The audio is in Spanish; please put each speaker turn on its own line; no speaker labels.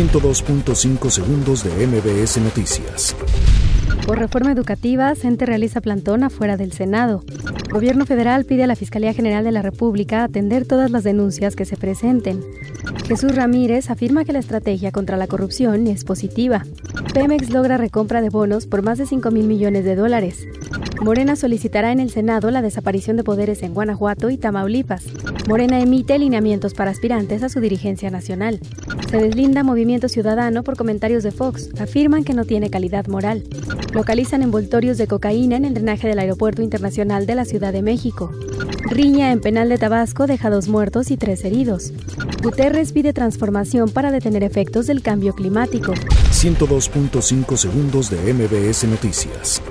102.5 segundos de MBS Noticias.
Por reforma educativa, CENTE realiza plantón afuera del Senado. Gobierno federal pide a la Fiscalía General de la República atender todas las denuncias que se presenten. Jesús Ramírez afirma que la estrategia contra la corrupción es positiva. Pemex logra recompra de bonos por más de 5 mil millones de dólares. Morena solicitará en el Senado la desaparición de poderes en Guanajuato y Tamaulipas. Morena emite lineamientos para aspirantes a su dirigencia nacional. Se deslinda Movimiento Ciudadano por comentarios de Fox. Afirman que no tiene calidad moral. Localizan envoltorios de cocaína en el drenaje del Aeropuerto Internacional de la Ciudad de México. Riña en penal de Tabasco deja dos muertos y tres heridos. Guterres pide transformación para detener efectos del cambio climático.
102.5 segundos de MBS Noticias.